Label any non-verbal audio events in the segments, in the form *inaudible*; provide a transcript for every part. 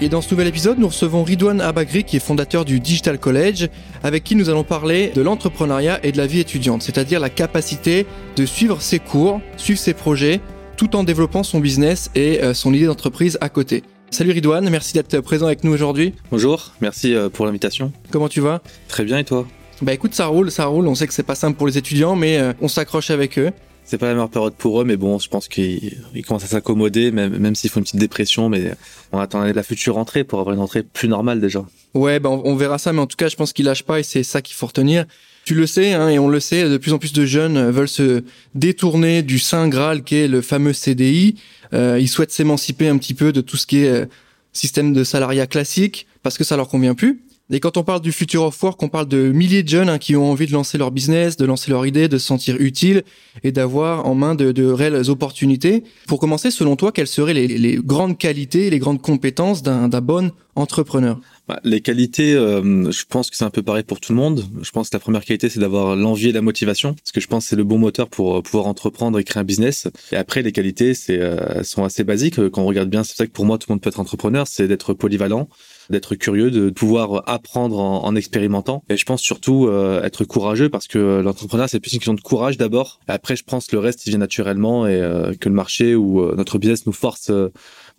Et dans ce nouvel épisode, nous recevons Ridouane Abagri, qui est fondateur du Digital College, avec qui nous allons parler de l'entrepreneuriat et de la vie étudiante, c'est-à-dire la capacité de suivre ses cours, suivre ses projets, tout en développant son business et euh, son idée d'entreprise à côté. Salut Ridouane, merci d'être présent avec nous aujourd'hui. Bonjour, merci euh, pour l'invitation. Comment tu vas? Très bien et toi? Bah écoute, ça roule, ça roule. On sait que c'est pas simple pour les étudiants, mais euh, on s'accroche avec eux. C'est pas la meilleure période pour eux, mais bon, je pense qu'ils commencent à s'accommoder, même, même s'ils font une petite dépression, mais on attend la future rentrée pour avoir une rentrée plus normale déjà. Ouais, ben on, verra ça, mais en tout cas, je pense qu'ils lâchent pas et c'est ça qu'il faut retenir. Tu le sais, hein, et on le sait, de plus en plus de jeunes veulent se détourner du saint graal qu'est le fameux CDI. Euh, ils souhaitent s'émanciper un petit peu de tout ce qui est euh, système de salariat classique parce que ça leur convient plus. Et quand on parle du future of work, on parle de milliers de jeunes hein, qui ont envie de lancer leur business, de lancer leur idée, de se sentir utile et d'avoir en main de, de, réelles opportunités. Pour commencer, selon toi, quelles seraient les, les grandes qualités, les grandes compétences d'un bon entrepreneur? Bah, Les qualités, euh, je pense que c'est un peu pareil pour tout le monde. Je pense que la première qualité, c'est d'avoir l'envie et la motivation, parce que je pense que c'est le bon moteur pour euh, pouvoir entreprendre et créer un business. Et après, les qualités, c'est euh, sont assez basiques. Quand on regarde bien, c'est ça que pour moi, tout le monde peut être entrepreneur, c'est d'être polyvalent, d'être curieux, de pouvoir apprendre en, expérimentant. Et je pense surtout euh, être courageux parce que l'entrepreneuriat, c'est plus une question de courage d'abord. Après, je pense que le reste, il vient naturellement et euh, que le marché ou euh, notre business nous force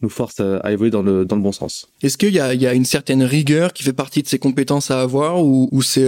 nous force à, évoluer dans le, dans le bon sens. Est-ce qu'il y a, il y a une certaine rigueur qui fait partie de ces compétences à avoir ou, ou c'est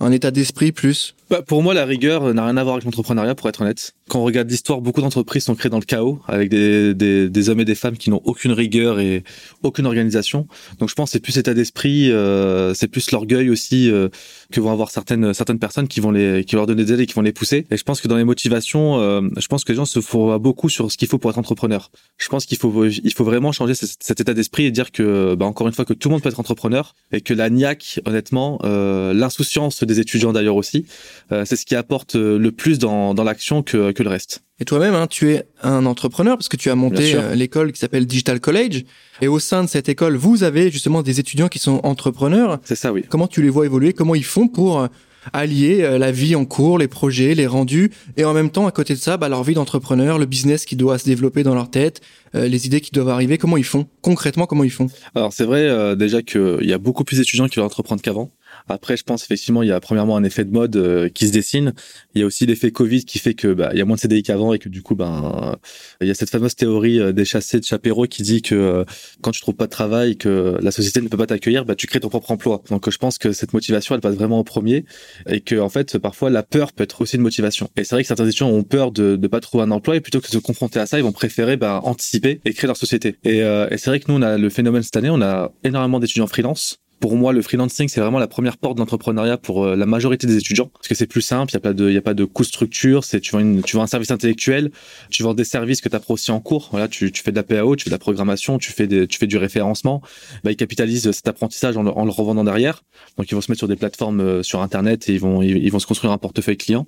un état d'esprit plus? Bah, Pour moi, la rigueur n'a rien à voir avec l'entrepreneuriat, pour être honnête. Quand on regarde l'histoire, beaucoup d'entreprises sont créées dans le chaos, avec des, des, des hommes et des femmes qui n'ont aucune rigueur et aucune organisation. Donc je pense que c'est plus état d'esprit, euh, c'est plus l'orgueil aussi euh, que vont avoir certaines certaines personnes qui vont les qui vont leur donner des aides et qui vont les pousser. Et je pense que dans les motivations, euh, je pense que les gens se font beaucoup sur ce qu'il faut pour être entrepreneur. Je pense qu'il faut il faut vraiment changer cet, état d'esprit et dire que bah, encore une fois que tout le monde peut être entrepreneur et que la niaque, honnêtement, euh, l'insouciance des étudiants d'ailleurs aussi, c'est ce qui apporte le plus dans dans l'action que que le reste. Et toi-même, hein, tu es un entrepreneur parce que tu as monté euh, l'école qui s'appelle Digital College. Et au sein de cette école, vous avez justement des étudiants qui sont entrepreneurs. C'est ça, oui. Comment tu les vois évoluer? Comment ils font pour euh, allier euh, la vie en cours, les projets, les rendus, et en même temps, à côté de ça, bah, leur vie d'entrepreneur, le business qui doit se développer dans leur tête, les idées qui doivent arriver. Comment ils font? Concrètement, comment ils font? Alors c'est vrai déjà qu'il y a beaucoup plus d'étudiants qui veulent entreprendre qu'avant. Après, je pense effectivement, il y a premièrement un effet de mode euh, qui se dessine. Il y a aussi l'effet Covid qui fait que bah, il y a moins de CDI qu'avant et que du coup, ben, il y a cette fameuse théorie euh, des chassés de Chapeiro qui dit que euh, quand tu trouves pas de travail, que la société ne peut pas t'accueillir, bah, tu crées ton propre emploi. Donc, je pense que cette motivation, elle passe vraiment au premier et que en fait, parfois, la peur peut être aussi une motivation. Et c'est vrai que certains étudiants ont peur de ne pas trouver un emploi et plutôt que de se confronter à ça, ils vont préférer bah, anticiper et créer leur société. Et, et c'est vrai que nous, on a le phénomène cette année, on a énormément d'étudiants freelance pour moi, le freelancing, c'est vraiment la première porte d'entrepreneuriat pour euh, la majorité des étudiants, parce que c'est plus simple, il y a pas de, il a pas de coût structure, c'est tu vends une, tu vends un service intellectuel, tu vends des services que tu apprends aussi en cours. Voilà, tu, tu fais de la PAO, tu fais de la programmation, tu fais des, tu fais du référencement. Bah, ils capitalisent cet apprentissage en, en, le revendant derrière. Donc ils vont se mettre sur des plateformes euh, sur internet et ils vont, ils, vont se construire un portefeuille client.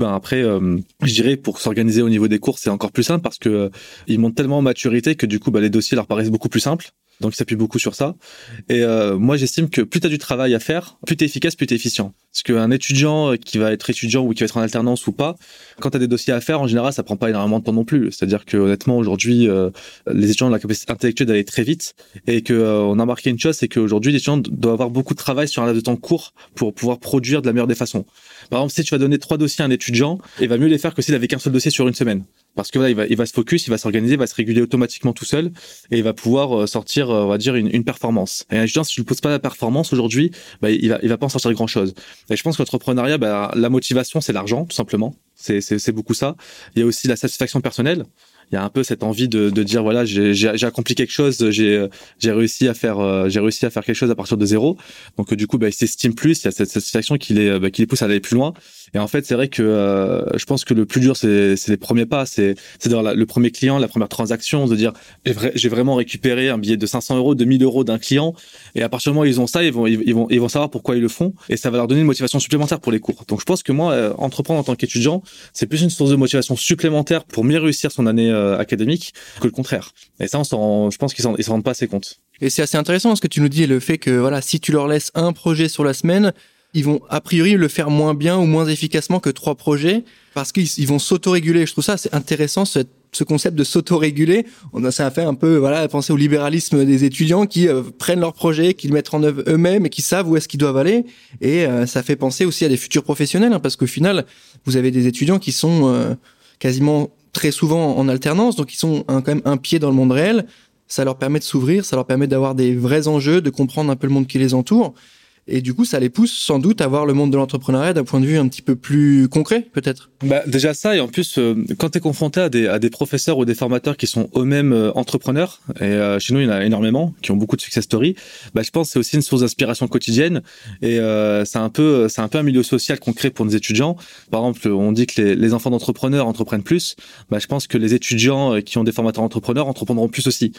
Ben après, euh, je dirais pour s'organiser au niveau des cours, c'est encore plus simple parce que ils montent tellement en maturité que du coup, bah, les dossiers leur paraissent beaucoup plus simples. Donc, il s'appuie beaucoup sur ça. Et euh, moi, j'estime que plus tu as du travail à faire, plus tu es efficace, plus tu es efficient. Parce qu'un étudiant qui va être étudiant ou qui va être en alternance ou pas, quand tu as des dossiers à faire, en général, ça prend pas énormément de temps non plus. C'est-à-dire que honnêtement, aujourd'hui, euh, les étudiants ont la capacité intellectuelle d'aller très vite et que euh, on a marqué une chose, c'est qu'aujourd'hui, les étudiants doivent avoir beaucoup de travail sur un laps de temps court pour pouvoir produire de la meilleure des façons. Par exemple, si tu vas donner trois dossiers à un étudiant, il va mieux les faire que s'il avait qu'un seul dossier sur une semaine parce que là il va, il va se focus, il va s'organiser, il va se réguler automatiquement tout seul et il va pouvoir euh, sortir, euh, on va dire, une, une performance. Et un étudiant, si tu ne poses pas la performance aujourd'hui, bah, il va, il va pas en sortir grand chose. Et je pense que l'entrepreneuriat, bah, la motivation, c'est l'argent, tout simplement. C'est beaucoup ça. Il y a aussi la satisfaction personnelle. Il y a un peu cette envie de, de dire voilà j'ai accompli quelque chose j'ai j'ai réussi à faire euh, j'ai réussi à faire quelque chose à partir de zéro. Donc du coup bah, il s'estime plus il y a cette satisfaction qui les bah, qui les pousse à aller plus loin. Et en fait c'est vrai que euh, je pense que le plus dur c'est c'est les premiers pas. C'est c'est le premier client la première transaction de dire j'ai vraiment récupéré un billet de 500 euros de 1000 euros d'un client. Et à partir du moment où ils ont ça ils vont ils vont ils vont savoir pourquoi ils le font. Et ça va leur donner une motivation supplémentaire pour les cours. Donc je pense que moi euh, entreprendre en tant qu'étudiant c'est plus une source de motivation supplémentaire pour mieux réussir son année euh, académique que le contraire. Et ça, on s'en, je pense qu'ils s'en, ils s'en rendent pas assez compte. Et c'est assez intéressant ce que tu nous dis, le fait que voilà, si tu leur laisses un projet sur la semaine, ils vont a priori le faire moins bien ou moins efficacement que trois projets parce qu'ils vont s'autoréguler. Je trouve ça c'est intéressant ce, ce concept de s'autoréguler. On a ça a fait un peu voilà penser au libéralisme des étudiants qui euh, prennent leurs projets, qui le mettent en œuvre eux-mêmes et qui savent où est-ce qu'ils doivent aller. Et euh, ça fait penser aussi à des futurs professionnels hein, parce qu'au final vous avez des étudiants qui sont quasiment très souvent en alternance, donc ils sont quand même un pied dans le monde réel. Ça leur permet de s'ouvrir, ça leur permet d'avoir des vrais enjeux, de comprendre un peu le monde qui les entoure. Et du coup, ça les pousse sans doute à voir le monde de l'entrepreneuriat d'un point de vue un petit peu plus concret, peut-être. Bah, déjà ça, et en plus, euh, quand tu es confronté à des, à des professeurs ou des formateurs qui sont eux-mêmes euh, entrepreneurs, et euh, chez nous, il y en a énormément, qui ont beaucoup de success stories, bah, je pense que c'est aussi une source d'inspiration quotidienne. Et c'est un peu un peu un milieu social qu'on crée pour nos étudiants. Par exemple, on dit que les, les enfants d'entrepreneurs entreprennent plus. Bah, je pense que les étudiants qui ont des formateurs entrepreneurs entreprendront plus aussi.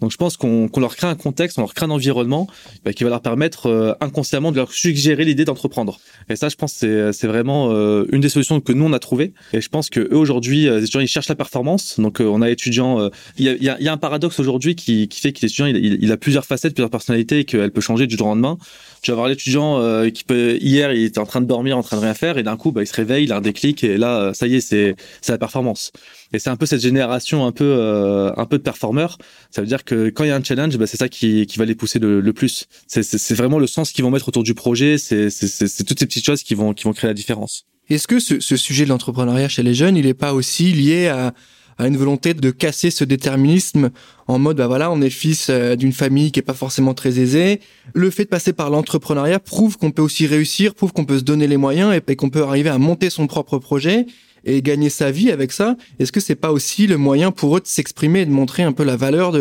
Donc je pense qu'on leur crée un contexte, on leur crée un environnement bah, qui va leur permettre euh, inconsciemment de leur suggérer l'idée d'entreprendre. Et ça, je pense, c'est vraiment euh, une des solutions que nous on a trouvé. Et je pense que eux aujourd'hui, euh, les étudiants ils cherchent la performance. Donc on a étudiants, il y a, y, y, a, un paradoxe aujourd'hui qui, qui fait que l'étudiant il, il, a plusieurs facettes, plusieurs personnalités et qu'elle peut changer du jour au lendemain. Tu vas voir l'étudiant qui peut hier il était en train de dormir, en train de rien faire et d'un coup bah, il se réveille, il a un déclic et là ça y est c'est la performance. Et c'est un peu cette génération un peu euh, un peu de performeurs. Ça veut dire que quand il y a un challenge, bah, c'est ça qui, qui va les pousser le, plus. C'est vraiment le sens qu'ils vont mettre autour du projet. C'est toutes ces petites choses qui vont qui vont créer la différence. Est-ce que ce, ce sujet de l'entrepreneuriat chez les jeunes, il n'est pas aussi lié à à une volonté de casser ce déterminisme en mode bah voilà on est fils euh, d'une famille qui est pas forcément très aisée le fait de passer par l'entrepreneuriat prouve qu'on peut aussi réussir prouve qu'on peut se donner les moyens et qu'on peut arriver à monter son propre projet et gagner sa vie avec ça, est-ce que c'est pas aussi le moyen pour eux de s'exprimer et de montrer un peu la valeur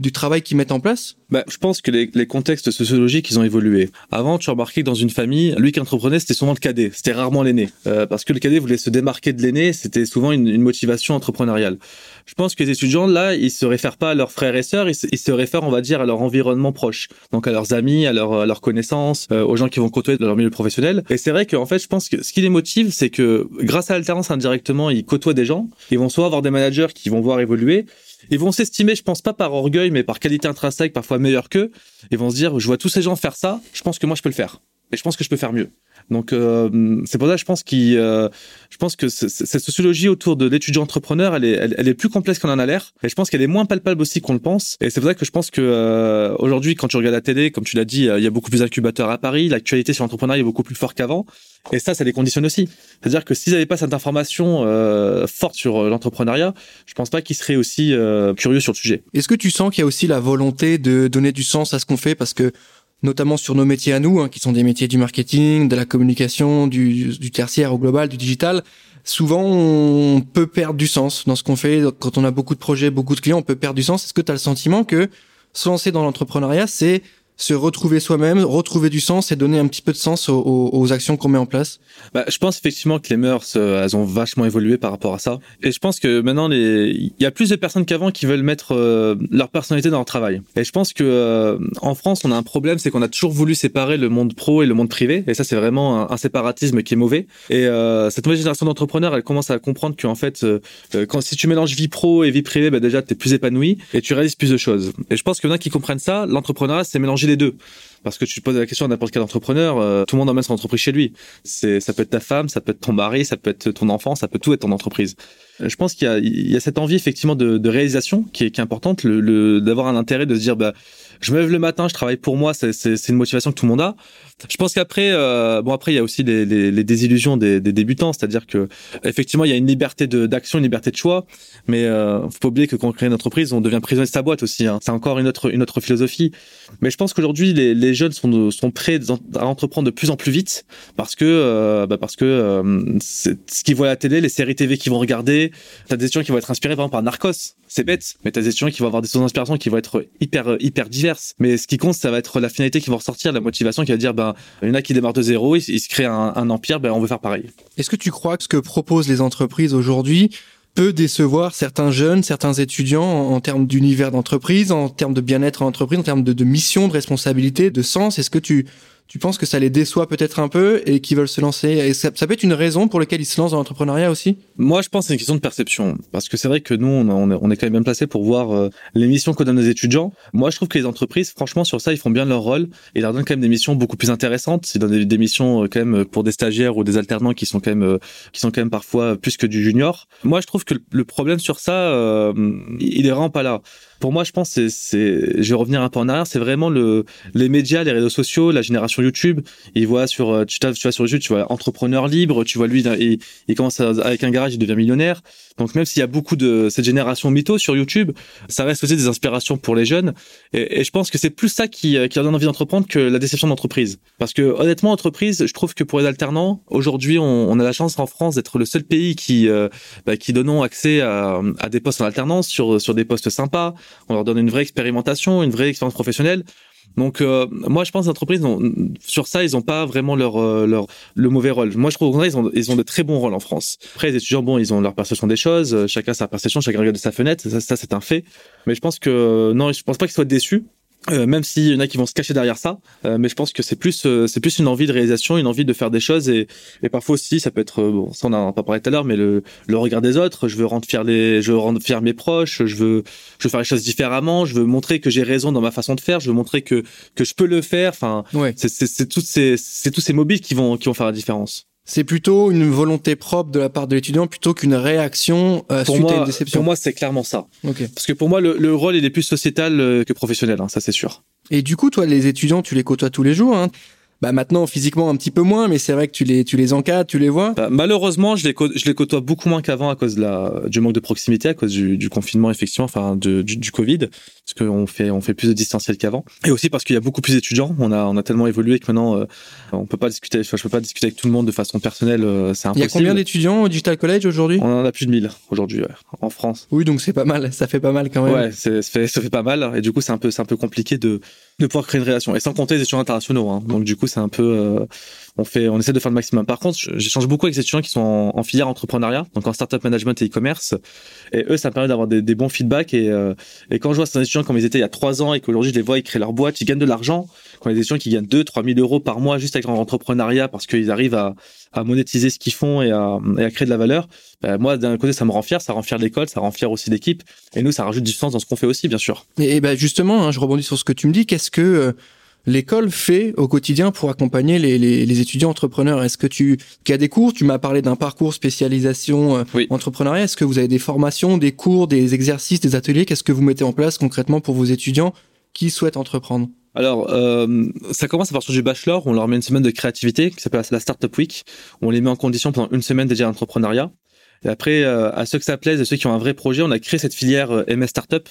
du travail qu'ils mettent en place? Bah, Je pense que les, contextes sociologiques, ils ont évolué. Avant, tu remarquais que dans une famille, lui qui entreprenait, c'était souvent le cadet, c'était rarement l'aîné. Euh, parce que le cadet voulait se démarquer de l'aîné, c'était souvent une, motivation entrepreneuriale. Je pense que les étudiants, là, ils se réfèrent pas à leurs frères et sœurs, ils se, réfèrent, on va dire, à leur environnement proche. Donc à leurs amis, à, leur, à leurs connaissances, euh, aux gens qui vont côtoyer dans leur milieu professionnel. Et c'est vrai qu'en fait, je pense que ce qui les motive, c'est que grâce à l'alternance directement, ils côtoient des gens. Ils vont soit avoir des managers qui vont voir évoluer. Ils vont s'estimer, je pense pas par orgueil, mais par qualité intrinsèque, parfois meilleur qu'eux. Ils vont se dire, je vois tous ces gens faire ça, je pense que moi je peux le faire. Et je pense que je peux faire mieux. Donc euh, c'est pour ça je pense qu'il, euh, je pense que cette sociologie autour de l'étudiant entrepreneur, elle est, plus complexe qu'on en a l'air. Et je pense qu'elle est moins palpable aussi qu'on le pense. Et c'est pour ça que je pense que euh, aujourd'hui, quand tu regardes la télé, comme tu l'as dit, il y a beaucoup plus d'incubateurs à Paris. L'actualité sur l'entrepreneuriat est beaucoup plus fort qu'avant. Et ça, ça les conditionne aussi. C'est-à-dire que s'ils n'avaient pas cette information euh, forte sur l'entrepreneuriat, je pense pas qu'ils seraient aussi euh, curieux sur le sujet. Est-ce que tu sens qu'il y a aussi la volonté de donner du sens à ce qu'on fait? Parce que notamment sur nos métiers à nous, hein, qui sont des métiers du marketing, de la communication, du, du tertiaire au global, du digital, souvent on peut perdre du sens dans ce qu'on fait. Quand on a beaucoup de projets, beaucoup de clients, on peut perdre du sens. Est-ce que tu as le sentiment que se lancer dans l'entrepreneuriat, c'est se retrouver soi-même, retrouver du sens et donner un petit peu de sens aux, actions qu'on met en place bah, Je pense effectivement que les mœurs, euh, elles ont vachement évolué par rapport à ça. Et je pense que maintenant, il y a plus de personnes qu'avant qui veulent mettre euh, leur personnalité dans leur travail. Et je pense que euh, en France, on a un problème, c'est qu'on a toujours voulu séparer le monde pro et le monde privé. Et ça, c'est vraiment un, séparatisme qui est mauvais. Et cette nouvelle génération d'entrepreneurs, elle commence à comprendre qu'en fait, quand si tu mélanges vie pro et vie privée, bah, déjà, tu es plus épanoui et tu réalises plus de choses. Et je pense que maintenant qu'ils comprennent ça, l'entrepreneuriat, c'est mélanger les deux. Parce que tu poses la question à n'importe quel entrepreneur, euh, tout le monde emmène son entreprise chez lui. C'est, ça peut être ta femme, ça peut être ton mari, ça peut être ton enfant, ça peut tout être ton entreprise. Je pense qu'il y a, cette envie effectivement de, réalisation qui est, importante, d'avoir un intérêt de se dire, bah, je me lève le matin, je travaille pour moi, c'est, une motivation que tout le monde a. Je pense qu'après, euh, bon après il y a aussi les, désillusions des, débutants, c'est-à-dire que effectivement il y a une liberté d'action, une liberté de choix, mais euh, faut pas oublier que quand on crée une entreprise, on devient prisonnier de sa boîte aussi. Hein. C'est encore une autre philosophie. Mais je pense qu'aujourd'hui les, jeunes sont prêts à entreprendre de plus en plus vite parce que euh, bah parce que euh, ce qu'ils voient à la télé, les séries TV qu'ils vont regarder. T'as des étudiants qui vont être inspirés par Narcos. C'est bête, mais t'as des étudiants qui vont avoir des sources d'inspiration qui vont être hyper hyper diverses. Mais ce qui compte, ça va être la finalité qui va ressortir, la motivation qui va dire ben il y en a qui démarrent de zéro, ils, se créent un, empire, ben on veut faire pareil. Est-ce que tu crois que ce que proposent les entreprises aujourd'hui peut décevoir certains jeunes, certains étudiants en, termes d'univers d'entreprise, en termes de bien-être en entreprise, en termes de, de mission, de responsabilité, de sens? Est-ce que tu tu penses que ça les déçoit peut-être un peu et qu'ils veulent se lancer et ça, peut être une raison pour laquelle ils se lancent dans l'entrepreneuriat aussi? Moi, je pense que c'est une question de perception. Parce que c'est vrai que nous, on, est, quand même bien placé pour voir euh, les missions que donnent nos étudiants. Moi, je trouve que les entreprises, franchement, sur ça, ils font bien leur rôle et leur donnent quand même des missions beaucoup plus intéressantes. Ils donnent des, missions euh, quand même pour des stagiaires ou des alternants qui sont quand même, euh, qui sont quand même parfois plus que du junior. Moi, je trouve que le problème sur ça, il est vraiment pas là pour moi, je pense, c'est, c'est, je vais revenir un peu en arrière, c'est vraiment le, les médias, les réseaux sociaux, la génération YouTube. Ils voient sur, euh, tu, tu vois sur YouTube, tu vois entrepreneur libre, tu vois lui, il, il commence avec un garage, il devient millionnaire. Donc même s'il y a beaucoup de cette génération mytho sur YouTube, ça reste aussi des inspirations pour les jeunes. Et, je pense que c'est plus ça qui, euh, qui leur donne envie d'entreprendre que la déception d'entreprise. Parce que honnêtement, entreprise, je trouve que pour les alternants, aujourd'hui, on, on, a la chance en France d'être le seul pays qui, euh, bah, qui donnons accès à, à des postes en alternance sur, sur des postes sympas on leur donne une vraie expérimentation, une vraie expérience professionnelle. Donc euh, moi je pense que les entreprises sur ça ils n'ont pas vraiment leur euh, leur le mauvais rôle. Moi je trouve qu'ils ont ils ont de très bons rôles en France. Après les étudiants bon ils ont leur perception des choses, euh, chacun sa perception, chacun regarde de sa fenêtre, ça, ça c'est un fait. Mais je pense que non je pense pas qu'ils soient déçus. Euh, même s'il y en a qui vont se cacher derrière ça, euh, mais je pense que c'est plus euh, c'est plus une envie de réalisation, une envie de faire des choses et, et parfois aussi ça peut être bon ça on en a pas parlé tout à l'heure, mais le, le regard des autres, je veux rendre fier les je veux rendre fier mes proches, je veux je veux faire les choses différemment, je veux montrer que j'ai raison dans ma façon de faire, je veux montrer que que je peux le faire, enfin ouais. c'est c'est toutes ces c'est tous ces mobiles qui vont qui vont faire la différence. C'est plutôt une volonté propre de la part de l'étudiant plutôt qu'une réaction euh, pour suite moi, à une déception. Pour moi, c'est clairement ça. Okay. Parce que pour moi, le, le, rôle il est plus sociétal euh, que professionnel, hein, ça c'est sûr. Et du coup, toi, les étudiants, tu les côtoies tous les jours. Hein bah maintenant physiquement un petit peu moins, mais c'est vrai que tu les tu les encadres, tu les vois. Bah, malheureusement, je les je les côtoie beaucoup moins qu'avant à cause de la du manque de proximité, à cause du, du confinement effectivement, enfin de, du, du Covid, parce qu'on fait on fait plus de distanciel qu'avant, et aussi parce qu'il y a beaucoup plus d'étudiants. On a on a tellement évolué que maintenant euh, on peut pas discuter, je peux pas discuter avec tout le monde de façon personnelle, euh, c'est impossible. Il y a combien d'étudiants au Digital College aujourd'hui? On en a plus de 1000 aujourd'hui ouais, en France. Oui, donc c'est pas mal, ça fait pas mal quand même. Ouais, ça fait ça fait pas mal, et du coup c'est un peu c'est un peu compliqué de de pouvoir créer une relation. Et sans compter les étudiants internationaux. Hein. Donc du coup, c'est un peu, euh, on fait, on essaie de faire le maximum. Par contre, j'échange beaucoup avec des étudiants qui sont en, filière entrepreneuriat, donc en startup management et e-commerce. Et eux, ça me permet d'avoir des, des, bons feedbacks. Et, euh, et quand je vois ces étudiants comme ils étaient il y a trois ans et qu'aujourd'hui je les vois, ils créent leur boîte, ils gagnent de l'argent. Quand les étudiants qui gagnent 2 trois mille euros par mois juste avec leur entrepreneuriat parce qu'ils arrivent à, monétiser ce qu'ils font et à, créer de la valeur. Ben, moi, d'un côté, ça me rend fier, ça rend fier l'école, ça rend fier aussi l'équipe. Et nous, ça rajoute du sens dans ce qu'on fait aussi, bien sûr. Et, et ben justement, hein, je rebondis sur ce que tu me dis. Qu'est-ce que euh, l'école fait au quotidien pour accompagner les, les, les étudiants entrepreneurs? Est-ce que tu qu'il y a des cours? Tu m'as parlé d'un parcours spécialisation euh, oui. entrepreneuriat. Est-ce que vous avez des formations, des cours, des exercices, des ateliers? Qu'est-ce que vous mettez en place concrètement pour vos étudiants qui souhaitent entreprendre? Alors, euh, ça commence à partir du bachelor. On leur met une semaine de créativité qui s'appelle la Startup Week. On les met en condition pendant une semaine déjà d'entrepreneuriat. Et après, euh, à ceux que ça plaise et ceux qui ont un vrai projet, on a créé cette filière euh, MS Startup,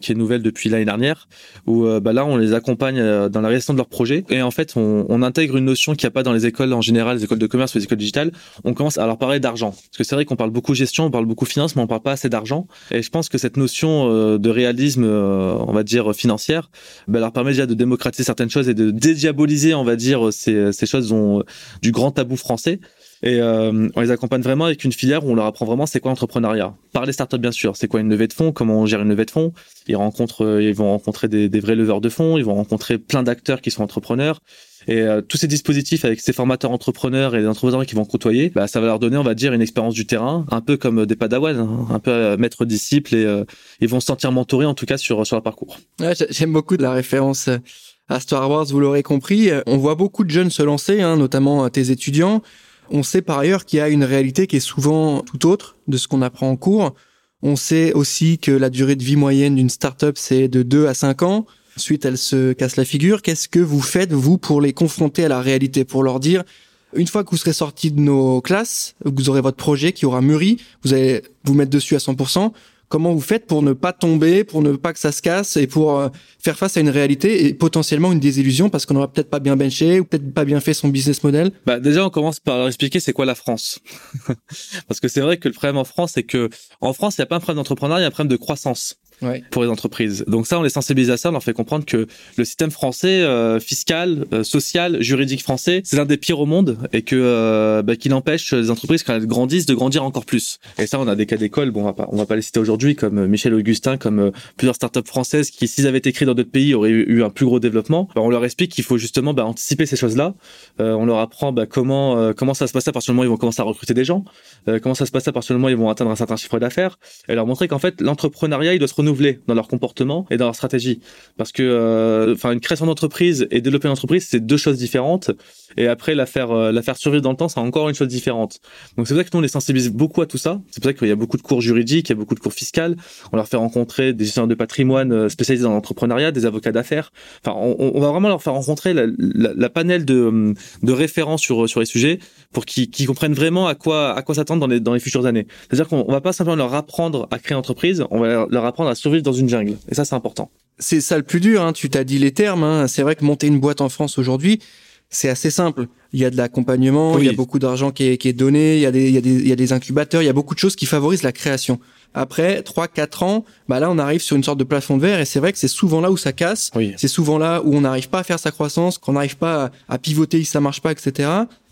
qui est nouvelle depuis l'année dernière, où euh, bah là, on les accompagne euh, dans la réalisation de leur projet. Et en fait, on, on intègre une notion qu'il n'y a pas dans les écoles en général, les écoles de commerce ou les écoles digitales. On commence à leur parler d'argent. Parce que c'est vrai qu'on parle beaucoup gestion, on parle beaucoup finance, mais on parle pas assez d'argent. Et je pense que cette notion de réalisme, on va dire, financière, bah, leur permet déjà de démocratiser certaines choses et de dédiaboliser, on va dire, ces, ces choses dont, du grand tabou français. Et euh, on les accompagne vraiment avec une filière où on leur apprend vraiment c'est quoi l'entrepreneuriat. Par les startups bien sûr, c'est quoi une levée de fonds, comment on gère une levée de fonds? Ils rencontrent, euh, ils vont rencontrer des, vrais leveurs de fonds, ils vont rencontrer plein d'acteurs qui sont entrepreneurs. Et euh, tous ces dispositifs avec ces formateurs entrepreneurs et les entrepreneurs qui vont côtoyer, bah, ça va leur donner, on va dire, une expérience du terrain, un peu comme des padawans, hein, un peu euh, maître disciple, et euh, ils vont se sentir mentorés en tout cas sur sur leur parcours. Ouais, J'aime beaucoup de la référence à Star Wars, vous l'aurez compris. On voit beaucoup de jeunes se lancer, hein, notamment tes étudiants. On sait par ailleurs qu'il y a une réalité qui est souvent tout autre de ce qu'on apprend en cours. On sait aussi que la durée de vie moyenne d'une startup, c'est de 2 à 5 ans. Ensuite, elle se casse la figure. Qu'est-ce que vous faites, vous, pour les confronter à la réalité, pour leur dire, une fois que vous serez sortis de nos classes, vous aurez votre projet qui aura mûri, vous allez vous mettre dessus à 100%, Comment vous faites pour ne pas tomber, pour ne pas que ça se casse et pour euh, faire face à une réalité et potentiellement une désillusion parce qu'on n'aura peut-être pas bien benché ou peut-être pas bien fait son business model? Bah déjà, on commence par leur expliquer c'est quoi la France. *laughs* parce que c'est vrai que le problème en France, c'est que en France, il n'y a pas un problème d'entrepreneuriat, il y a un problème de croissance pour les entreprises. Donc ça, on les sensibilise à ça, on leur fait comprendre que le système français, euh, fiscal, euh, social, juridique français, c'est l'un des pires au monde et que euh, bah, qu'il empêche les entreprises quand elles grandissent de grandir encore plus. Et ça, on a des cas d'école, bon, on va pas, on va pas les citer aujourd'hui, comme Michel Augustin, comme plusieurs startups françaises qui, s'ils avaient été créées dans d'autres pays, auraient eu, un plus gros développement. Bah, on leur explique qu'il faut justement bah, anticiper ces choses-là. on leur apprend bah, comment comment ça se passe à partir du moment où ils vont commencer à recruter des gens, comment ça se passe à partir du moment où ils vont atteindre un certain chiffre d'affaires, et leur montrer qu'en fait l'entrepreneuriat il doit se renouveler dans leur comportement et dans leur stratégie. Parce que, euh, enfin, une création d'entreprise et développer une entreprise, c'est deux choses différentes. Et après, la faire, euh, la faire survivre dans le temps, c'est encore une chose différente. Donc c'est pour ça que nous, on les sensibilise beaucoup à tout ça. C'est pour ça qu'il y a beaucoup de cours juridiques, il y a beaucoup de cours fiscaux. On leur fait rencontrer des gestionnaires de patrimoine euh, spécialisés dans l'entrepreneuriat, des avocats d'affaires. Enfin, on, va vraiment leur faire rencontrer la, la, panel de, de références sur, sur les sujets pour qu'ils comprennent vraiment à quoi, à quoi s'attendre dans les, dans les futures années. C'est-à-dire qu'on va pas simplement leur apprendre à créer une entreprise, on va leur apprendre à survivre dans une jungle. Et ça, c'est important. C'est ça le plus dur. Hein. Tu t'as dit les termes. Hein. C'est vrai que monter une boîte en France aujourd'hui, c'est assez simple. Il y a de l'accompagnement, il y a beaucoup d'argent qui est, qui est donné, il y, a des, il, y a des, il y a des incubateurs, il y a beaucoup de choses qui favorisent la création. Après 3-4 ans, bah là on arrive sur une sorte de plafond de verre et c'est vrai que c'est souvent là où ça casse. C'est souvent là où on n'arrive pas à faire sa croissance, qu'on n'arrive pas à, à pivoter, ça marche pas, etc.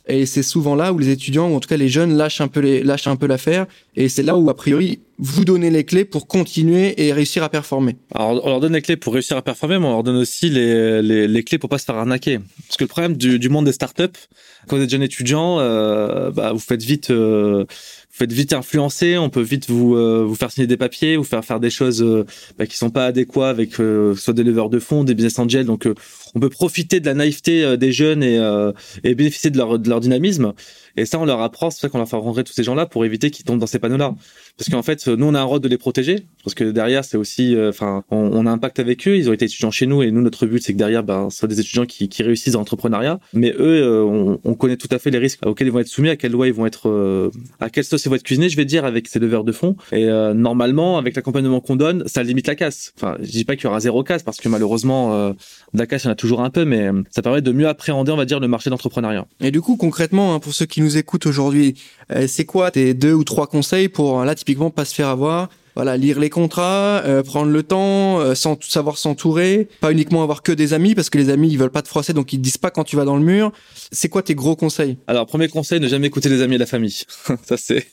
Et c'est souvent là où les étudiants, ou en tout cas les jeunes, lâchent un peu les, lâchent un peu l'affaire. Et c'est là où, a priori, vous donnez les clés pour continuer et réussir à performer. Alors, on leur donne les clés pour réussir à performer, mais on leur donne aussi les, les, les clés pour pas se faire arnaquer. Parce que le problème du, du monde des startups, quand vous êtes jeune étudiant, euh, bah, vous faites vite, euh, vous faites vite influencer. On peut vite vous euh, vous faire signer des papiers, vous faire faire des choses euh, bah, qui sont pas adéquates avec euh, soit des leveurs de fonds, des business angels. Donc, on peut profiter de la naïveté des jeunes et, et bénéficier de leur de leur dynamisme. Et ça, on leur apprend, c'est ça qu'on leur fait rencontrer tous ces gens-là pour éviter qu'ils tombent dans ces panneaux-là. Parce qu'en fait, nous, on a un rôle de les protéger. Parce que derrière, c'est aussi, euh, enfin, on, on, a un impact avec eux. Ils ont été étudiants chez nous et nous, notre but, c'est que derrière, ben, ce soit des étudiants qui, qui réussissent dans l'entrepreneuriat. Mais eux, euh, on, on, connaît tout à fait les risques auxquels ils vont être soumis, à quelle loi ils vont être, euh, à quelle sauce ils vont être cuisinés, je vais dire, avec ces leveurs de fonds. Et normalement, avec l'accompagnement qu'on donne, ça limite la casse. Enfin, je dis pas qu'il y aura zéro casse parce que malheureusement, de casse, il a un peu, mais ça permet de mieux appréhender, on va dire, le marché d'entrepreneuriat. Et du coup, concrètement, hein, pour ceux qui nous écoutent aujourd'hui, euh, c'est quoi tes deux ou trois conseils pour là typiquement pas se faire avoir voilà, lire les contrats, euh, prendre le temps, euh, sans savoir s'entourer, pas uniquement avoir que des amis parce que les amis ils veulent pas te froisser donc ils te disent pas quand tu vas dans le mur. C'est quoi tes gros conseils? Alors premier conseil, ne jamais écouter les amis et la famille. *laughs* Ça c'est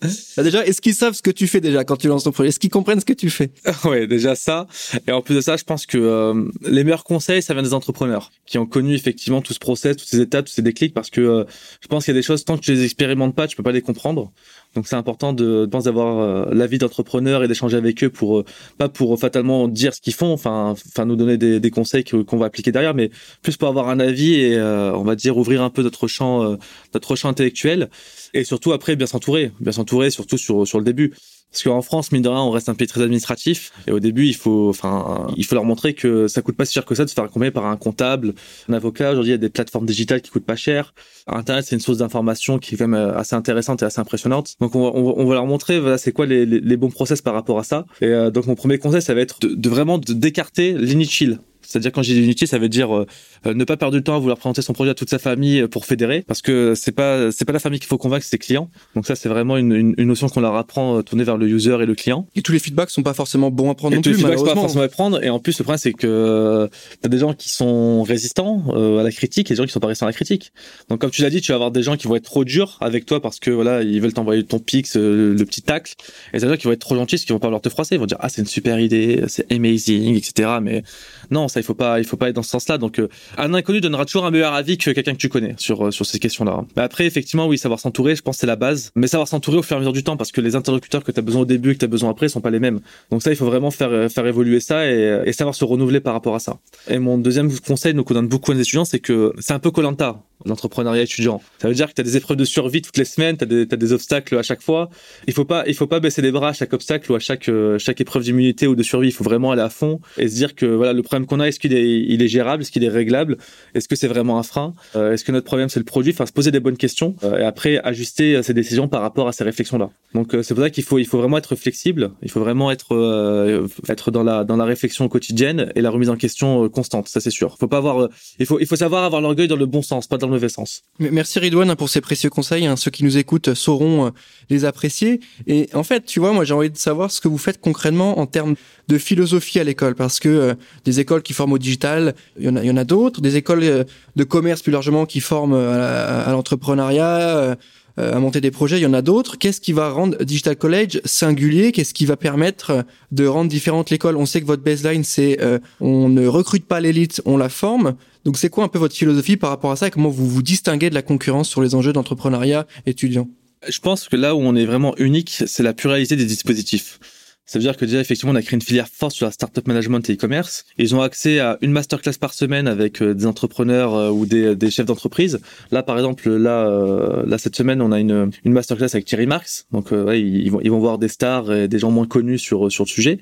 *laughs* bah déjà, est-ce qu'ils savent ce que tu fais déjà quand tu lances ton projet? Est-ce qu'ils comprennent ce que tu fais? *laughs* Ouais, déjà ça. Et en plus de ça, je pense que euh, les meilleurs conseils, ça vient des entrepreneurs qui ont connu effectivement tout ce process, toutes ces étapes, tous ces déclics, parce que euh, je pense qu'il y a des choses tant que tu les expérimentes pas, tu peux pas les comprendre. Donc c'est important de, de d'avoir euh, l'avis d'entrepreneurs et d'échanger avec eux pour pas pour fatalement dire ce qu'ils font, enfin enfin nous donner des, des conseils qu'on va appliquer derrière, mais plus pour avoir un avis et on va dire ouvrir un peu notre champ notre champ intellectuel et surtout après bien s'entourer, bien s'entourer surtout sur sur le début. Parce qu'en France, mine de rien, on reste un pays très administratif. Et au début, il faut, enfin, il faut leur montrer que ça coûte pas si cher que ça de se faire accompagner par un comptable, un avocat. Aujourd'hui, il y a des plateformes digitales qui coûtent pas cher. Internet, c'est une source d'information qui est quand même euh, assez intéressante et assez impressionnante. Donc, on va, on va leur montrer, voilà, c'est quoi les, les, les, bons process par rapport à ça. Et euh, donc, mon premier conseil, ça va être de, de vraiment d'écarter l'inutile. C'est-à-dire quand j'ai dis inutile, ça veut dire euh, ne pas perdre du temps à vouloir présenter son projet à toute sa famille pour fédérer, parce que c'est pas c'est pas la famille qu'il faut convaincre, c'est ses clients. Donc ça, c'est vraiment une, une, une notion qu'on leur apprend euh, tournée vers le user et le client. Et tous les feedbacks sont pas forcément bons à prendre et non tous plus. les feedbacks sont pas forcément à prendre. Et en plus, le problème c'est que euh, t'as des gens qui sont résistants euh, à la critique et des gens qui sont pas résistants à la critique. Donc comme tu l'as dit, tu vas avoir des gens qui vont être trop durs avec toi parce que voilà, ils veulent t'envoyer ton pix, le petit tacle, et des gens qui vont être trop gentils, qui vont pas vouloir te froisser, ils vont dire ah c'est une super idée, c'est amazing, etc. Mais non, ça il faut pas, il faut pas être dans ce sens-là. Donc, euh, un inconnu donnera toujours un meilleur avis que quelqu'un que tu connais sur euh, sur ces questions-là. Mais après, effectivement, oui, savoir s'entourer, je pense c'est la base. Mais savoir s'entourer au fur et à mesure du temps, parce que les interlocuteurs que tu as besoin au début et que tu as besoin après sont pas les mêmes. Donc ça, il faut vraiment faire euh, faire évoluer ça et, savoir se renouveler par rapport à ça. Et mon deuxième conseil, nous qu'on donne beaucoup à étudiants, c'est que c'est un peu Colanta. L'entrepreneuriat étudiant. Ça veut dire que tu as des épreuves de survie toutes les semaines, tu as, as, des obstacles à chaque fois. Il faut pas il faut pas baisser les bras à chaque obstacle ou à chaque euh, chaque épreuve d'immunité ou de survie. Il faut vraiment aller à fond et se dire que voilà le problème qu'on a est-ce qu'il est il est gérable, est-ce qu'il est réglable, est-ce que c'est vraiment un frein, euh, est-ce que notre problème c'est le produit? Enfin se poser des bonnes questions euh, et après ajuster ses décisions par rapport à ces réflexions là. Donc c'est pour ça qu'il faut il faut vraiment être flexible. Il faut vraiment être être dans la dans la réflexion quotidienne et la remise en question constante. Ça c'est sûr. Faut pas avoir il faut il faut savoir avoir l'orgueil dans le bon sens, pas mauvais sens. Merci Ridouane pour ces précieux conseils. Hein. Ceux qui nous écoutent sauront euh, les apprécier. Et en fait, tu vois, moi j'ai envie de savoir ce que vous faites concrètement en termes de philosophie à l'école, parce que euh, des écoles qui forment au digital, il y en a, a d'autres. Des écoles euh, de commerce plus largement qui forment à, l'entrepreneuriat. À monter des projets, il y en a d'autres. Qu'est-ce qui va rendre Digital College singulier? Qu'est-ce qui va permettre de rendre différente l'école? On sait que votre baseline, c'est on ne recrute pas l'élite, on la forme. Donc c'est quoi un peu votre philosophie par rapport à ça et comment vous vous distinguez de la concurrence sur les enjeux d'entrepreneuriat étudiant? Je pense que là où on est vraiment unique, c'est la pluralité des dispositifs. Ça veut dire que déjà, effectivement, on a créé une filière forte sur la startup management et e-commerce. Ils ont accès à une masterclass par semaine avec euh, des entrepreneurs euh, ou des, des chefs d'entreprise. Là, par exemple, là, euh, là cette semaine, on a une, une masterclass avec Thierry Marx. Donc, ouais, ils, vont, ils vont voir des stars et des gens moins connus sur sur le sujet.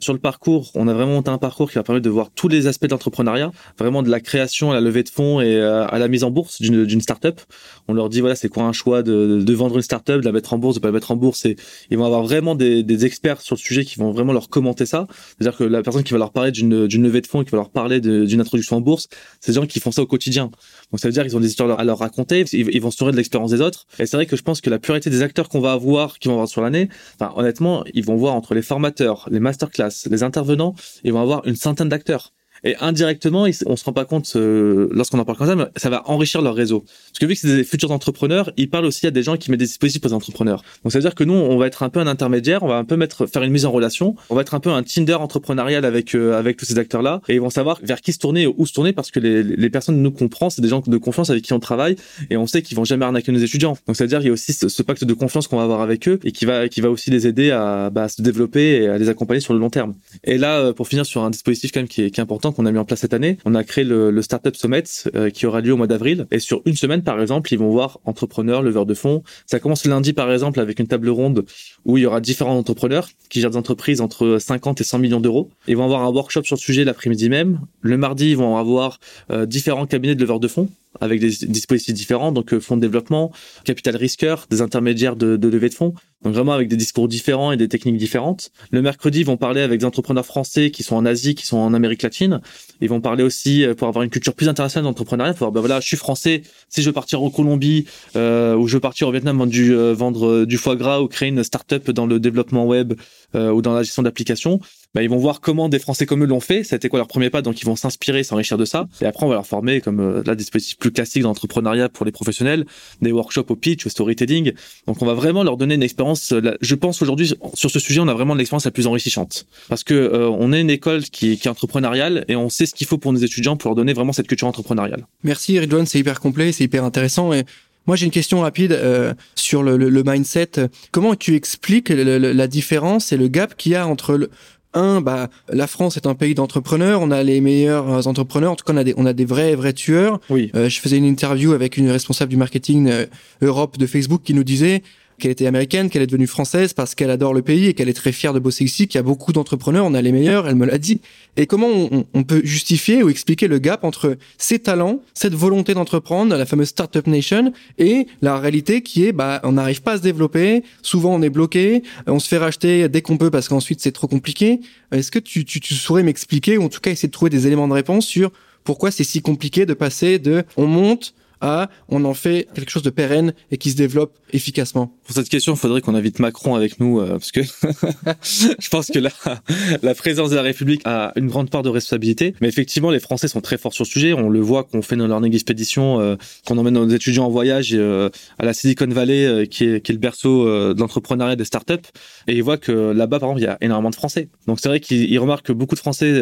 Sur le parcours, on a vraiment monté un parcours qui va permettre de voir tous les aspects de l'entrepreneuriat, vraiment de la création à la levée de fonds et à la mise en bourse d'une startup. On leur dit voilà, c'est quoi un choix de, de vendre une startup, de la mettre en bourse, de pas la mettre en bourse. Et ils vont avoir vraiment des, des experts sur le sujet qui vont vraiment leur commenter ça. C'est-à-dire que la personne qui va leur parler d'une levée de fonds, qui va leur parler d'une introduction en bourse, c'est des gens qui font ça au quotidien. Donc ça veut dire qu'ils ont des histoires à leur raconter, ils, vont se de l'expérience des autres. Et c'est vrai que je pense que la pluralité des acteurs qu'on va avoir, qui vont avoir sur l'année, enfin honnêtement, ils vont voir entre les formateurs, les masterclass, les intervenants, ils vont avoir une centaine d'acteurs. Et indirectement, on se rend pas compte euh, lorsqu'on en parle comme ça, mais ça va enrichir leur réseau. Parce que vu que c'est des futurs entrepreneurs, ils parlent aussi à des gens qui mettent des dispositifs aux entrepreneurs. Donc ça veut dire que nous, on va être un peu un intermédiaire, on va un peu mettre faire une mise en relation, on va être un peu un Tinder entrepreneurial avec euh, avec tous ces acteurs là, et ils vont savoir vers qui se tourner et où se tourner parce que les, les personnes nous comprennent, c'est des gens de confiance avec qui on travaille et on sait qu'ils vont jamais arnaquer nos étudiants. Donc ça veut dire qu'il y a aussi ce, pacte de confiance qu'on va avoir avec eux et qui va qui va aussi les aider à, bah, se développer et à les accompagner sur le long terme. Et là, euh, pour finir sur un dispositif quand même qui est, qui est important qu'on a mis en place cette année on a créé le, Startup Summit euh, qui aura lieu au mois d'avril. Et sur une semaine, par exemple, ils vont voir entrepreneurs, leveurs de fonds. Ça commence lundi, par exemple, avec une table ronde où il y aura différents entrepreneurs qui gèrent des entreprises entre 50 et 100 millions d'euros. Ils vont avoir un workshop sur le sujet l'après-midi même. Le mardi, ils vont avoir euh, différents cabinets de leveurs de fonds avec des dispositifs différents, donc euh, fonds de développement, capital risqueur, des intermédiaires de, de levée de fonds, donc vraiment avec des discours différents et des techniques différentes. Le mercredi, ils vont parler avec des entrepreneurs français qui sont en Asie, qui sont en Amérique latine. Ils vont parler aussi euh, pour avoir une culture plus internationale d'entrepreneuriat. Pour ben voilà, je suis français. Si je veux partir en Colombie euh, ou je veux partir au Vietnam vendre du, euh, vendre du foie gras ou créer une start-up dans le développement web ou dans la gestion d'applications, bah, ils vont voir comment des Français comme eux l'ont fait. C'était quoi leur premier pas? Donc ils vont s'inspirer, s'enrichir de ça. Et après on va leur former comme euh, là des dispositifs plus classiques d'entrepreneuriat pour les professionnels, des workshops au pitch, au storytelling. Donc on va vraiment leur donner une expérience. Je pense aujourd'hui sur ce sujet, on a vraiment l'expérience la plus enrichissante parce que euh, on est une école qui, qui est entrepreneuriale et on sait ce qu'il faut pour nos étudiants pour leur donner vraiment cette culture entrepreneuriale. Merci Ridwan, c'est hyper complet, c'est hyper intéressant et moi, j'ai une question rapide euh, sur le, le, mindset. Comment tu expliques la différence et le gap qu'il y a entre le, un, bah, la France est un pays d'entrepreneurs. On a les meilleurs entrepreneurs. En tout cas, on a des, on a des vrais, vrais tueurs. Oui. Euh, je faisais une interview avec une responsable du marketing euh, Europe de Facebook qui nous disait qu'elle était américaine, qu'elle est devenue française parce qu'elle adore le pays et qu'elle est très fière de bosser ici, qu'il y a beaucoup d'entrepreneurs, on a les meilleurs, elle me l'a dit. Et comment on, peut justifier ou expliquer le gap entre ces talents, cette volonté d'entreprendre, la fameuse Startup Nation, et la réalité qui est, bah, on n'arrive pas à se développer, souvent on est bloqué, on se fait racheter dès qu'on peut parce qu'ensuite c'est trop compliqué. Est-ce que tu, tu, tu saurais m'expliquer, ou en tout cas essayer de trouver des éléments de réponse sur pourquoi c'est si compliqué de passer de on monte, à on en fait quelque chose de pérenne et qui se développe efficacement Pour cette question, il faudrait qu'on invite Macron avec nous euh, parce que *laughs* je pense que la, la présence de la République a une grande part de responsabilité. Mais effectivement, les Français sont très forts sur le sujet. On le voit qu'on fait nos learning expéditions, euh, qu'on emmène nos étudiants en voyage euh, à la Silicon Valley, qui, est, qui est le berceau de l'entrepreneuriat des startups. Et ils voient que là-bas, par exemple, il y a énormément de Français. Donc c'est vrai qu'ils remarquent que beaucoup de Français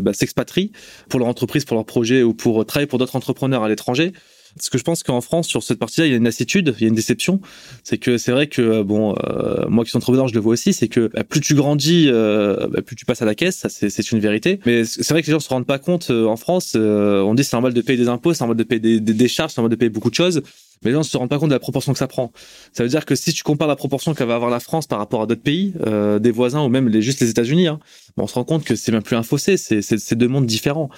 bah, s'expatrient pour leur entreprise, pour leur projet ou pour travailler pour d'autres entrepreneurs à l'étranger. Ce que je pense qu'en France, sur cette partie-là, il y a une lassitude, il y a une déception. C'est que c'est vrai que bon, euh, moi qui suis entrepreneur, je le vois aussi, c'est que bah, plus tu grandis, euh, bah, plus tu passes à la caisse. Ça, c'est une vérité. Mais c'est vrai que les gens se rendent pas compte. Euh, en France, on dit c'est normal de payer des impôts, c'est normal de payer des, des, charges, c'est normal de payer beaucoup de choses. Mais les gens ne se rendent pas compte de la proportion que ça prend. Ça veut dire que si tu compares la proportion qu'elle va avoir la France par rapport à d'autres pays, des voisins ou même les, juste les États-Unis, hein, on se rend compte que c'est même plus un fossé, c'est deux mondes différents.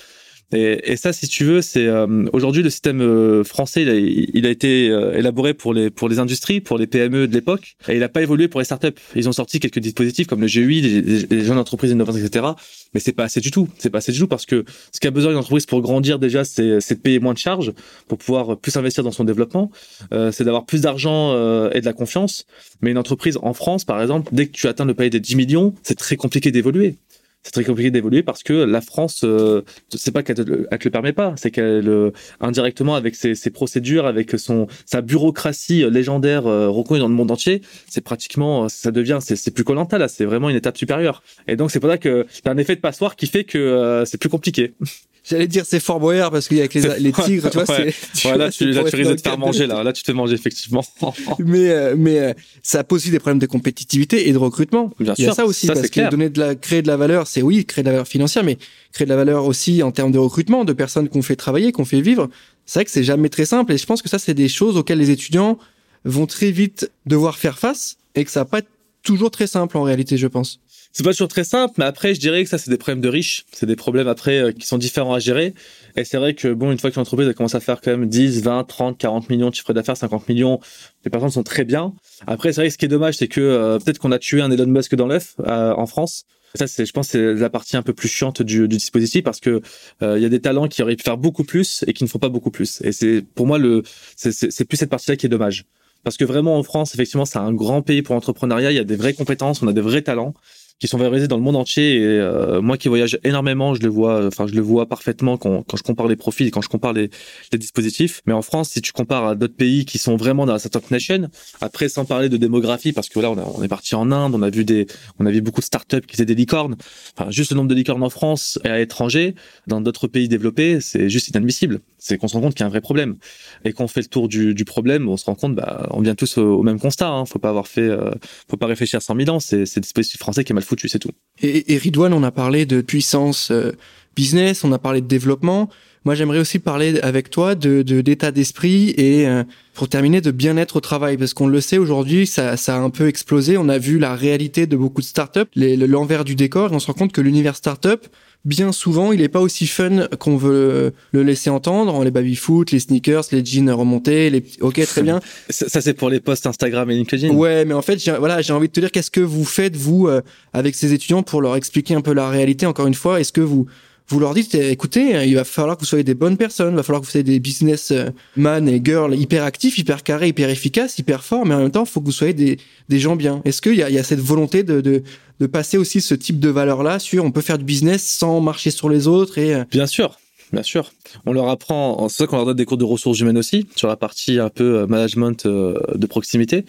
Et, et, ça, si tu veux, c'est euh, aujourd'hui le système euh, français, il a, il a été euh, élaboré pour les pour les industries, pour les PME de l'époque, et il n'a pas évolué pour les startups. Ils ont sorti quelques dispositifs comme le GUI, les, les jeunes entreprises innovantes, etc. Mais c'est pas assez du tout. C'est pas assez du tout parce que ce qu'a besoin d'une entreprise pour grandir déjà, c'est de payer moins de charges pour pouvoir plus investir dans son développement. c'est d'avoir plus d'argent et de la confiance. Mais une entreprise en France, par exemple, dès que tu atteins le palier des 10 millions, c'est très compliqué d'évoluer c'est très compliqué d'évoluer parce que la France, euh, c'est pas qu'elle te, le permet pas, c'est qu'elle euh, indirectement avec ses, ses, procédures, avec son sa bureaucratie légendaire euh, reconnue dans le monde entier, c'est pratiquement, ça devient, c'est plus colanta là, c'est vraiment une étape supérieure. Et donc c'est pour ça que c'est un effet de passoire qui fait que c'est plus mais *laughs* J'allais dire c'est Fort Boyard parce qu'il y a les, les tigres, tu vois. Ouais. Tu là, tu, là, tu risques de te faire manger, là. Là, tu te fais manger, effectivement. *laughs* *laughs* mais, euh, mais euh, ça pose aussi des problèmes de compétitivité et de recrutement. Bien Il y a ça aussi, parce que donner de la, créer de la valeur, c'est oui, créer de la valeur financière, mais créer de la valeur aussi en termes de recrutement, de personnes qu'on fait travailler, qu'on fait vivre. C'est vrai que c'est jamais très simple et je pense que ça, c'est des choses auxquelles les étudiants vont très vite devoir faire face et que ça va pas être toujours très simple en réalité, je pense c'est pas toujours très simple, mais après, je dirais que ça, c'est des problèmes de riches. C'est des problèmes après euh, qui sont différents à gérer. Et c'est vrai que, bon, une fois que l'entreprise a commencé à faire quand même 10, 20, 30, 40 millions de chiffre d'affaires, 50 millions, les personnes sont très bien. Après, c'est vrai que ce qui est dommage, c'est que euh, peut-être qu'on a tué un Elon Musk dans l'œuf euh, en France. Ça, c'est, je pense, c'est la partie un peu plus chiante du, du dispositif parce que il y a des talents qui auraient pu faire beaucoup plus et qui ne font pas beaucoup plus. Et c'est, pour moi, le, c'est, c'est plus cette partie-là qui est dommage. Parce que vraiment, en France, effectivement, c'est un grand pays pour l'entrepreneuriat. Il y a des vraies compétences, on a des vrais talents qui sont valorisés dans le monde entier. Et euh, moi qui voyage énormément, je le vois, enfin je le vois parfaitement quand, quand je compare les profils et quand je compare les, les dispositifs. Mais en France, si tu compares à d'autres pays qui sont vraiment dans la startup nation, après sans parler de démographie, parce que là on, a, on est parti en Inde, on a vu des, on a vu beaucoup de startups qui étaient des licornes. Enfin juste le nombre de licornes en France et à l'étranger, dans d'autres pays développés, c'est juste inadmissible. C'est qu'on se rend compte qu'il y a un vrai problème et qu'on fait le tour du, du problème, on se rend compte, bah on vient tous au, même constat. Hein. Faut pas avoir fait, euh, faut pas réfléchir 100 000 ans. C'est c'est le dispositif français qui est mal foutu, c'est tout. Et, et Ridwan, on a parlé de puissance euh, business, on a parlé de développement. Moi, j'aimerais aussi parler avec toi de d'état d'esprit et euh, pour terminer de bien-être au travail parce qu'on le sait aujourd'hui, ça, ça a un peu explosé. On a vu la réalité de beaucoup de startups, l'envers du décor, et on se rend compte que l'univers startup bien souvent, il est pas aussi fun qu'on veut le laisser entendre. Les baby-foot, les sneakers, les jeans remontés, les ok très bien. *laughs* ça, c'est pour les posts Instagram et LinkedIn. Ouais, mais en fait, j'ai, voilà, j'ai envie de te dire qu'est-ce que vous faites vous euh, avec ces étudiants pour leur expliquer un peu la réalité. Encore une fois, est-ce que vous vous leur dites, écoutez, il va falloir que vous soyez des bonnes personnes, il va falloir que vous soyez des businessmen et girls hyper actifs, hyper carrés, hyper efficaces, hyper forts, mais en même temps, il faut que vous soyez des, des gens bien. Est-ce qu'il y a, y a cette volonté de, de, de passer aussi ce type de valeur-là sur on peut faire du business sans marcher sur les autres et euh, Bien sûr. Bien sûr. On leur apprend, c'est ça qu'on leur donne des cours de ressources humaines aussi, sur la partie un peu euh, management euh, de proximité.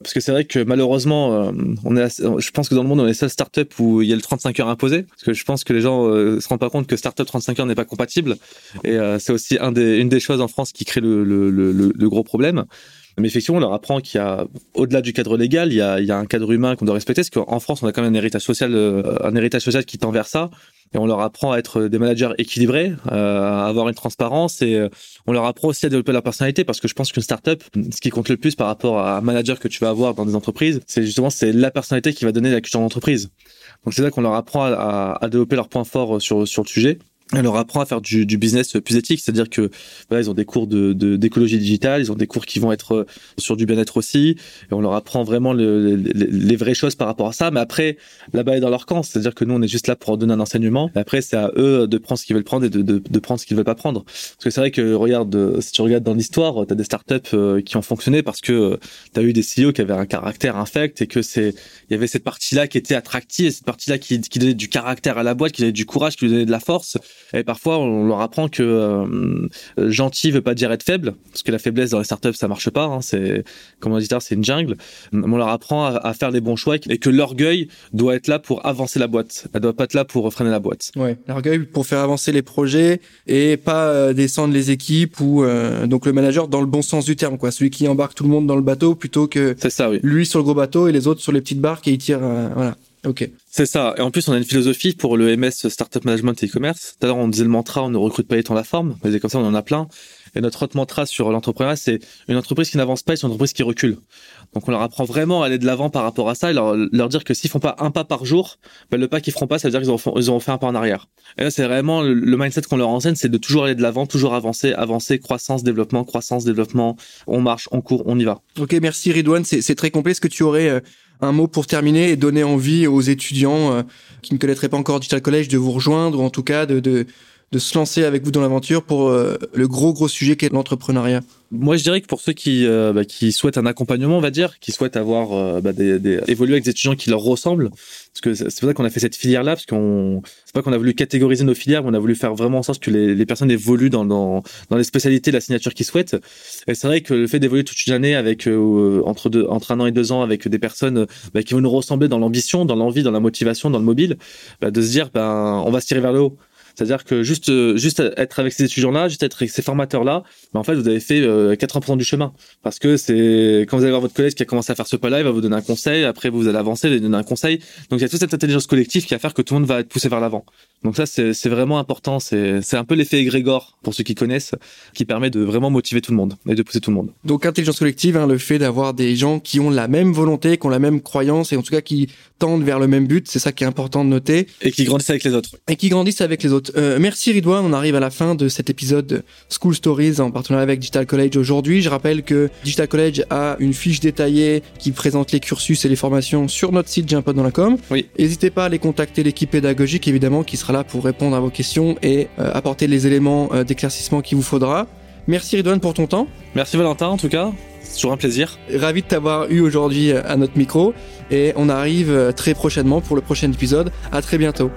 Parce que c'est vrai que malheureusement, euh, on est, je pense que dans le monde, on est les seules startups où il y a le 35 heures imposé. Parce que je pense que les gens euh, se rendent pas compte que startup 35 heures n'est pas compatible. Et euh, c'est aussi un des, une des choses en France qui crée le, le, le, le gros problème. Mais effectivement, on leur apprend qu'il y a, au-delà du cadre légal, il y a, il y a un cadre humain qu'on doit respecter. Parce qu'en France, on a quand même un héritage social, un héritage social qui tend vers ça et on leur apprend à être des managers équilibrés, euh, à avoir une transparence et euh, on leur apprend aussi à développer leur personnalité parce que je pense qu'une startup, ce qui compte le plus par rapport à un manager que tu vas avoir dans des entreprises, c'est justement c'est la personnalité qui va donner la culture d'entreprise. Donc c'est là qu'on leur apprend à, à, développer leurs points forts sur sur le sujet elle leur apprend à faire du, du business plus éthique, c'est-à-dire que voilà, ils ont des cours de d'écologie digitale, ils ont des cours qui vont être euh, sur du bien-être aussi, et on leur apprend vraiment le, les vraies choses par rapport à ça. Mais après, là-bas est dans leur camp, c'est-à-dire que nous on est juste là pour donner un enseignement. Et après, c'est à eux de prendre ce qu'ils veulent prendre et de, de, de prendre ce qu'ils veulent pas prendre. Parce que c'est vrai que regarde, euh, si tu regardes dans l'histoire, tu as des startups euh, qui ont fonctionné parce que tu as eu des CEO qui avaient un caractère infect et que c'est il y avait cette partie-là qui était attractive, et cette partie-là qui, qui donnait du caractère à la boîte, qui donnait du courage, qui donnait de la force Et parfois, on leur apprend que euh, gentil veut pas dire être faible, parce que la faiblesse dans les startups, ça marche pas. Hein, c'est, comme on dit, c'est une jungle. On leur apprend à, faire les bons choix et que l'orgueil doit être là pour avancer la boîte. Elle doit pas être là pour freiner la boîte. Ouais, l'orgueil pour faire avancer les projets et pas euh, descendre les équipes ou euh, donc le manager dans le bon sens du terme, quoi. Celui qui embarque tout le monde dans le bateau plutôt que ça, oui. lui sur le gros bateau et les autres sur les petites barques et il tire, voilà. Ok. C'est ça. Et en plus, on a une philosophie pour le MS Startup Management et e-commerce. Tout à l'heure, on disait le mantra, on ne recrute pas étant la forme. Mais comme ça, on en a plein. Et notre autre mantra sur l'entrepreneuriat, c'est une entreprise qui n'avance pas, c'est une entreprise qui recule. Donc, on leur apprend vraiment à aller de l'avant par rapport à ça et leur, leur dire que s'ils font pas un pas par jour, ben, le pas qu'ils feront pas, ça veut dire qu'ils auront, ils auront fait un pas en arrière. Et là, c'est vraiment le mindset qu'on leur enseigne, c'est de toujours aller de l'avant, toujours avancer, avancer, croissance, développement, croissance, développement. On marche, on court, on y va. Ok, merci Ridwan. C'est très complet. Est-ce que tu aurais euh, un mot pour terminer et donner envie aux étudiants euh, qui ne connaîtraient pas encore Digital College de vous rejoindre ou en tout cas de, de, de se lancer avec vous dans l'aventure pour euh, le gros gros sujet qu'est l'entrepreneuriat moi, je dirais que pour ceux qui euh, bah, qui souhaitent un accompagnement, on va dire, qui souhaitent avoir euh, bah, des, des, évoluer avec des étudiants qui leur ressemblent, parce que c'est pour ça qu'on a fait cette filière là, parce qu'on c'est pas qu'on a voulu catégoriser nos filières, mais on a voulu faire vraiment en sorte que les, les personnes évoluent dans, dans dans les spécialités, la signature qu'ils souhaitent. Et c'est vrai que le fait d'évoluer toute une année avec euh, entre deux entre un an et deux ans avec des personnes bah, qui vont nous ressembler dans l'ambition, dans l'envie, dans la motivation, dans le mobile, bah, de se dire ben on va se tirer vers le haut. C'est-à-dire que juste, euh, juste être avec ces étudiants-là, juste être avec ces formateurs-là, ben en fait, vous avez fait 80% euh, du chemin. Parce que c'est quand vous allez voir votre collègue qui a commencé à faire ce pas-là, il va vous donner un conseil. Après, vous allez avancer, il va vous donner un conseil. Donc, il y a toute cette intelligence collective qui va faire que tout le monde va être poussé vers l'avant. Donc ça, c'est vraiment important. C'est un peu l'effet égrégore, pour ceux qui connaissent, qui permet de vraiment motiver tout le monde et de pousser tout le monde. Donc, intelligence collective, hein, le fait d'avoir des gens qui ont la même volonté, qui ont la même croyance et en tout cas qui tendent vers le même but, c'est ça qui est important de noter. Et qui grandissent avec les autres. Et qui grandissent avec les autres. Euh, merci Ridouin, on arrive à la fin de cet épisode School Stories en partenariat avec Digital College aujourd'hui. Je rappelle que Digital College a une fiche détaillée qui présente les cursus et les formations sur notre site J'ai dans la com. Oui. N'hésitez pas à aller contacter l'équipe pédagogique évidemment qui sera là pour répondre à vos questions et euh, apporter les éléments euh, d'éclaircissement qu'il vous faudra. Merci Ridouane pour ton temps. Merci Valentin en tout cas. C'est toujours un plaisir. Ravi de t'avoir eu aujourd'hui à notre micro et on arrive très prochainement pour le prochain épisode. À très bientôt.